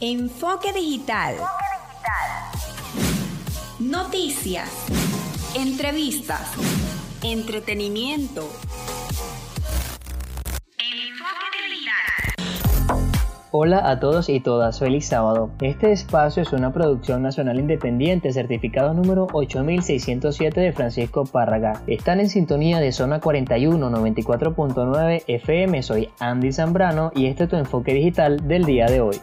Enfoque digital. Noticias. Entrevistas. Entretenimiento. Hola a todos y todas, feliz sábado. Este espacio es una producción nacional independiente, certificado número 8607 de Francisco Párraga. Están en sintonía de zona 41 94.9 FM. Soy Andy Zambrano y este es tu enfoque digital del día de hoy.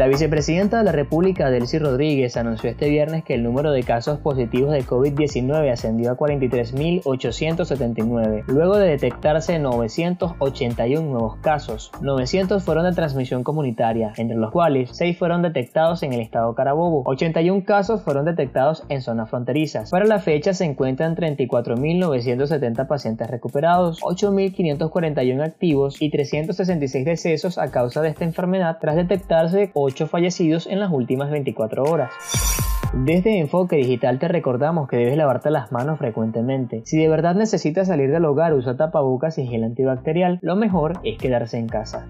La vicepresidenta de la República, Delcy Rodríguez, anunció este viernes que el número de casos positivos de COVID-19 ascendió a 43.879, luego de detectarse 981 nuevos casos. 900 fueron de transmisión comunitaria, entre los cuales 6 fueron detectados en el estado Carabobo. 81 casos fueron detectados en zonas fronterizas. Para la fecha se encuentran 34.970 pacientes recuperados, 8.541 activos y 366 decesos a causa de esta enfermedad tras detectarse 8 fallecidos en las últimas 24 horas. Desde Enfoque Digital te recordamos que debes lavarte las manos frecuentemente. Si de verdad necesitas salir del hogar, usa tapabocas y gel antibacterial. Lo mejor es quedarse en casa.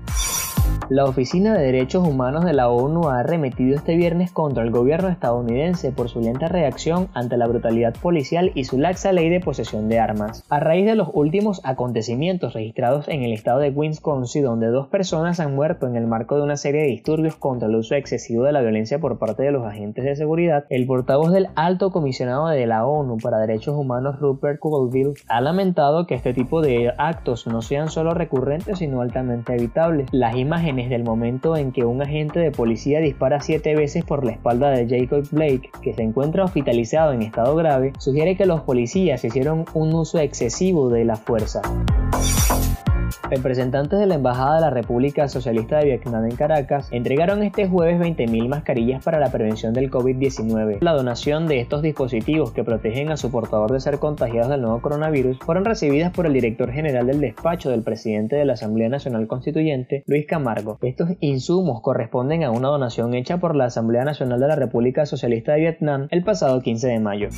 La Oficina de Derechos Humanos de la ONU ha arremetido este viernes contra el gobierno estadounidense por su lenta reacción ante la brutalidad policial y su laxa ley de posesión de armas. A raíz de los últimos acontecimientos registrados en el estado de Wisconsin, donde dos personas han muerto en el marco de una serie de disturbios contra el uso excesivo de la violencia por parte de los agentes de seguridad, el portavoz del alto comisionado de la ONU para Derechos Humanos Rupert Colville ha lamentado que este tipo de actos no sean solo recurrentes sino altamente evitables. Las imágenes desde el momento en que un agente de policía dispara siete veces por la espalda de Jacob Blake, que se encuentra hospitalizado en estado grave, sugiere que los policías hicieron un uso excesivo de la fuerza. Representantes de la Embajada de la República Socialista de Vietnam en Caracas entregaron este jueves 20.000 mascarillas para la prevención del COVID-19. La donación de estos dispositivos que protegen a su portador de ser contagiados del nuevo coronavirus fueron recibidas por el director general del despacho del presidente de la Asamblea Nacional Constituyente, Luis Camargo. Estos insumos corresponden a una donación hecha por la Asamblea Nacional de la República Socialista de Vietnam el pasado 15 de mayo.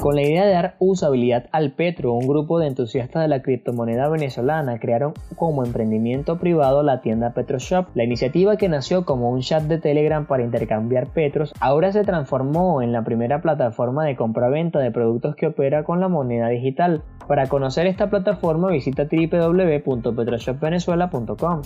Con la idea de dar usabilidad al petro, un grupo de entusiastas de la criptomoneda venezolana crearon como emprendimiento privado la tienda PetroShop. La iniciativa que nació como un chat de Telegram para intercambiar petros ahora se transformó en la primera plataforma de compra-venta de productos que opera con la moneda digital. Para conocer esta plataforma visita www.petroshopvenezuela.com.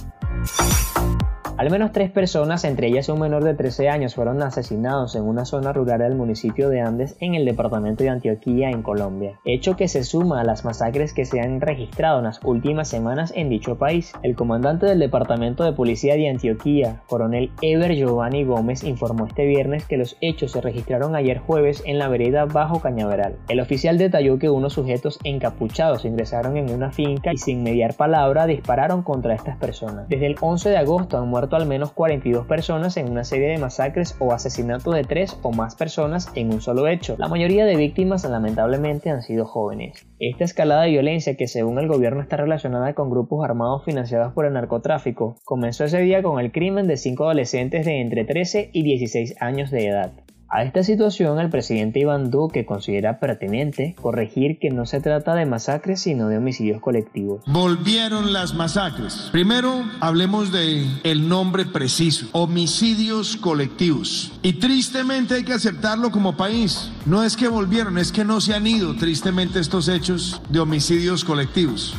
Al menos tres personas, entre ellas un menor de 13 años, fueron asesinados en una zona rural del municipio de Andes en el departamento de Antioquía, en Colombia, hecho que se suma a las masacres que se han registrado en las últimas semanas en dicho país. El comandante del Departamento de Policía de Antioquía, coronel Ever Giovanni Gómez, informó este viernes que los hechos se registraron ayer jueves en la vereda Bajo Cañaveral. El oficial detalló que unos sujetos encapuchados ingresaron en una finca y sin mediar palabra dispararon contra estas personas. Desde el 11 de agosto han muerto al menos 42 personas en una serie de masacres o asesinatos de tres o más personas en un solo hecho. La mayoría de víctimas lamentablemente han sido jóvenes. Esta escalada de violencia que según el gobierno está relacionada con grupos armados financiados por el narcotráfico, comenzó ese día con el crimen de cinco adolescentes de entre 13 y 16 años de edad. A esta situación el presidente Iván Duque considera pertinente corregir que no se trata de masacres sino de homicidios colectivos. Volvieron las masacres. Primero hablemos de el nombre preciso, homicidios colectivos. Y tristemente hay que aceptarlo como país. No es que volvieron, es que no se han ido tristemente estos hechos de homicidios colectivos.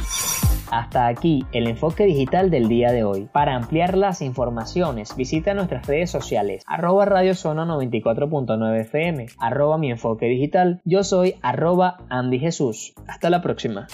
Hasta aquí el enfoque digital del día de hoy. Para ampliar las informaciones, visita nuestras redes sociales, arroba Radio Zona 94.9 FM, arroba mi enfoque digital. Yo soy arroba Andy Jesús. Hasta la próxima.